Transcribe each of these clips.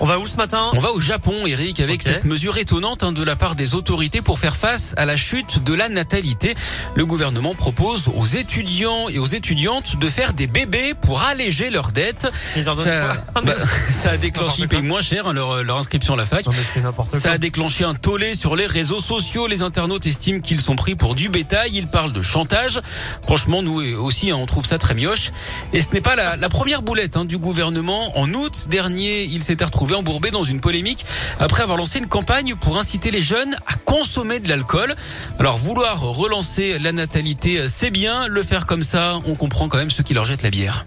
On va où ce matin? On va au Japon, Eric, avec cette mesure étonnante hein, de la part des autorités pour faire face à la chute de la natalité. Le gouvernement propose aux étudiants et aux étudiantes de faire des bébés pour alléger leurs dettes. Ça, bah, ça a déclenché, ils payent moins cher hein, leur, leur inscription à la fac. Non mais c'est n'importe quoi. Ça a déclenché un tollé sur les réseaux sociaux. Les internautes estiment qu'ils sont pris pour du bétail. Ils parlent de chantage. Franchement, nous aussi, hein, on trouve ça très mioche. Et ce n'est pas la, la première boulette hein, du gouvernement. En août dernier, il s'était retrouvé embourbé dans une polémique après avoir lancé une campagne pour inciter les jeunes à consommer de l'alcool. Alors, vouloir relancer la natalité, c'est bien. Le faire comme ça, on comprend quand même ceux qui leur jettent la bière.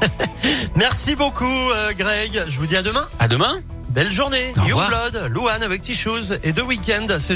Merci beaucoup euh, Greg. Je vous dis à demain. À demain. Belle journée. Au revoir. Youngblood, Louane avec Tishoes et The Weeknd. C'est